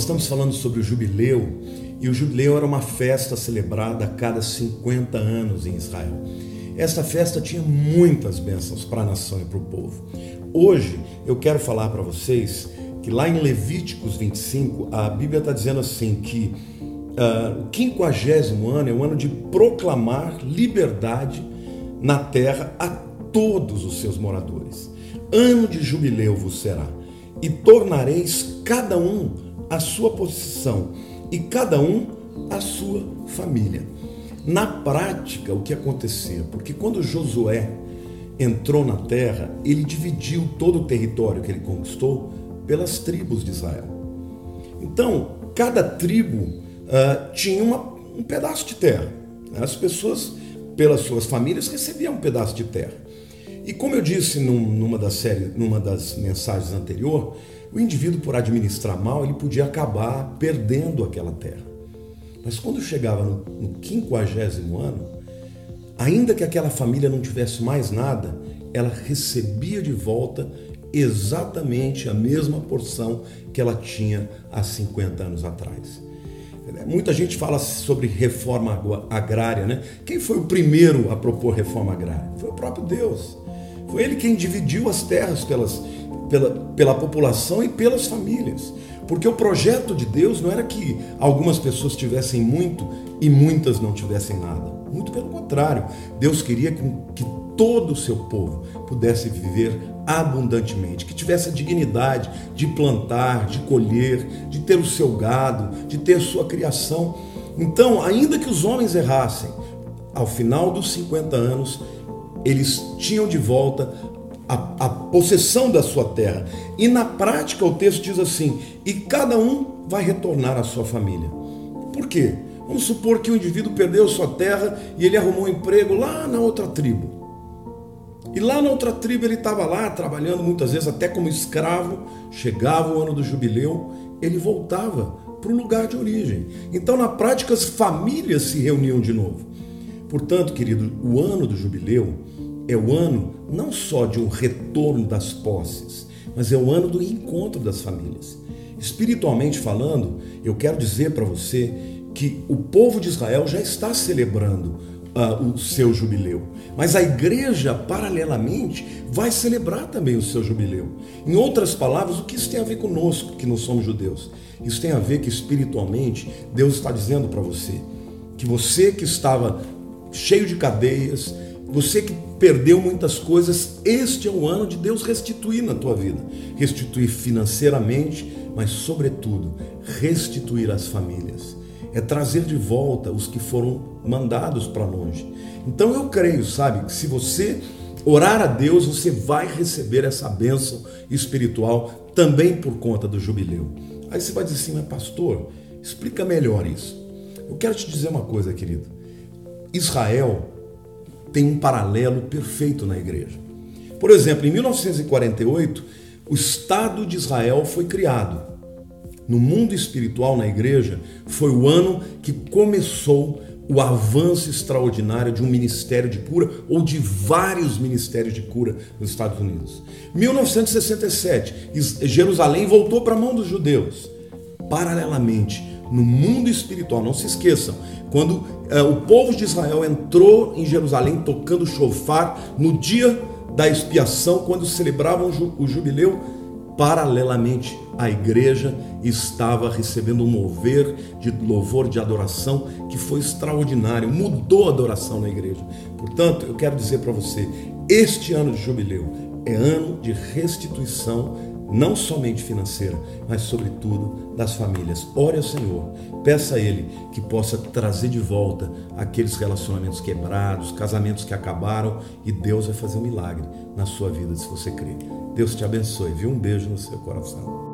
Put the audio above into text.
nós estamos falando sobre o jubileu, e o jubileu era uma festa celebrada a cada 50 anos em Israel. Esta festa tinha muitas bênçãos para a nação e para o povo. Hoje eu quero falar para vocês que lá em Levíticos 25, a Bíblia está dizendo assim que uh, o quinquagésimo ano é o ano de proclamar liberdade na terra a todos os seus moradores. Ano de jubileu vos será, e tornareis cada um a sua posição, e cada um a sua família. Na prática, o que acontecia? Porque quando Josué entrou na terra, ele dividiu todo o território que ele conquistou pelas tribos de Israel. Então, cada tribo uh, tinha uma, um pedaço de terra. As pessoas, pelas suas famílias, recebiam um pedaço de terra. E como eu disse num, numa das séries, numa das mensagens anterior, o indivíduo por administrar mal, ele podia acabar perdendo aquela terra. Mas quando chegava no, no quinquagésimo ano, ainda que aquela família não tivesse mais nada, ela recebia de volta exatamente a mesma porção que ela tinha há 50 anos atrás. Muita gente fala sobre reforma agrária, né? Quem foi o primeiro a propor reforma agrária? Foi o próprio Deus. Foi ele quem dividiu as terras pelas, pela, pela população e pelas famílias. Porque o projeto de Deus não era que algumas pessoas tivessem muito e muitas não tivessem nada. Muito pelo contrário, Deus queria que todo o seu povo pudesse viver abundantemente, que tivesse a dignidade de plantar, de colher, de ter o seu gado, de ter sua criação. Então, ainda que os homens errassem, ao final dos 50 anos, eles tinham de volta a, a, possessão da sua terra. E na prática o texto diz assim: e cada um vai retornar à sua família. Por quê? Vamos supor que o indivíduo perdeu sua terra e ele arrumou um emprego lá na outra tribo. E lá na outra tribo ele estava lá trabalhando muitas vezes até como escravo. Chegava o ano do jubileu, ele voltava para o lugar de origem. Então, na prática, as famílias se reuniam de novo. Portanto, querido, o ano do jubileu é o ano não só de um retorno das posses, mas é o ano do encontro das famílias. Espiritualmente falando, eu quero dizer para você que o povo de Israel já está celebrando uh, o seu jubileu, mas a igreja, paralelamente, vai celebrar também o seu jubileu. Em outras palavras, o que isso tem a ver conosco, que não somos judeus? Isso tem a ver que espiritualmente Deus está dizendo para você que você que estava cheio de cadeias, você que perdeu muitas coisas, este é o ano de Deus restituir na tua vida. Restituir financeiramente, mas sobretudo restituir as famílias. É trazer de volta os que foram mandados para longe. Então eu creio, sabe, que se você orar a Deus, você vai receber essa bênção espiritual também por conta do jubileu. Aí você vai dizer assim, mas pastor, explica melhor isso. Eu quero te dizer uma coisa, querido. Israel tem um paralelo perfeito na igreja. Por exemplo, em 1948, o Estado de Israel foi criado. No mundo espiritual, na igreja, foi o ano que começou o avanço extraordinário de um ministério de cura ou de vários ministérios de cura nos Estados Unidos. 1967, Jerusalém voltou para a mão dos judeus. Paralelamente, no mundo espiritual, não se esqueçam, quando eh, o povo de Israel entrou em Jerusalém tocando chofar no dia da expiação, quando celebravam o jubileu, paralelamente a igreja estava recebendo um mover de louvor, de adoração que foi extraordinário, mudou a adoração na igreja. Portanto, eu quero dizer para você: este ano de jubileu é ano de restituição não somente financeira, mas sobretudo das famílias. Ore ao Senhor, peça a Ele que possa trazer de volta aqueles relacionamentos quebrados, casamentos que acabaram e Deus vai fazer um milagre na sua vida se você crer. Deus te abençoe, viu? Um beijo no seu coração.